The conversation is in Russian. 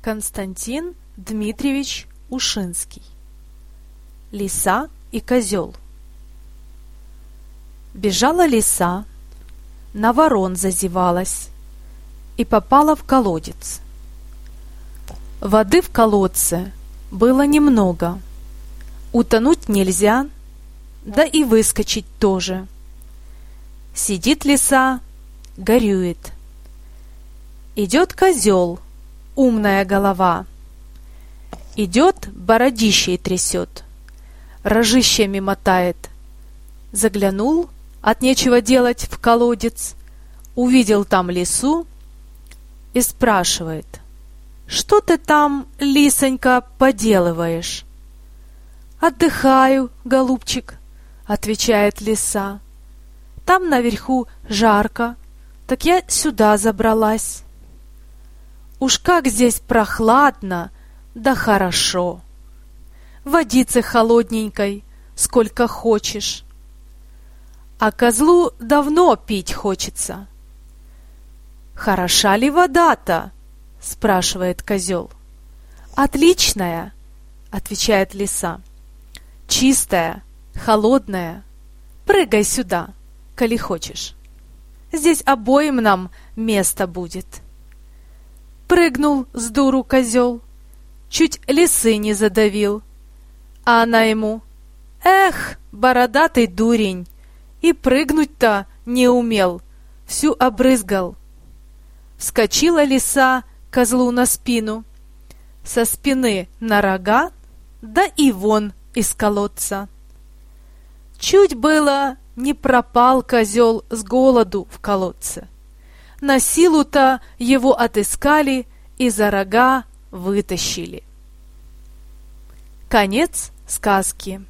Константин Дмитриевич Ушинский Лиса и козел Бежала лиса, на ворон зазевалась и попала в колодец. Воды в колодце было немного. Утонуть нельзя, да и выскочить тоже. Сидит лиса, горюет. Идет козел, умная голова. Идет, бородищей трясет, рожищами мотает. Заглянул, от нечего делать, в колодец, увидел там лису и спрашивает — что ты там, лисонька, поделываешь? Отдыхаю, голубчик, отвечает лиса. Там наверху жарко, так я сюда забралась. Уж как здесь прохладно, да хорошо. Водицы холодненькой, сколько хочешь. А козлу давно пить хочется. Хороша ли вода-то? — спрашивает козел. «Отличная!» — отвечает лиса. «Чистая, холодная. Прыгай сюда, коли хочешь. Здесь обоим нам место будет». Прыгнул с дуру козел, чуть лисы не задавил. А она ему «Эх, бородатый дурень, и прыгнуть-то не умел, всю обрызгал». Вскочила лиса, козлу на спину, со спины на рога, да и вон из колодца. Чуть было не пропал козел с голоду в колодце. На силу-то его отыскали и за рога вытащили. Конец сказки.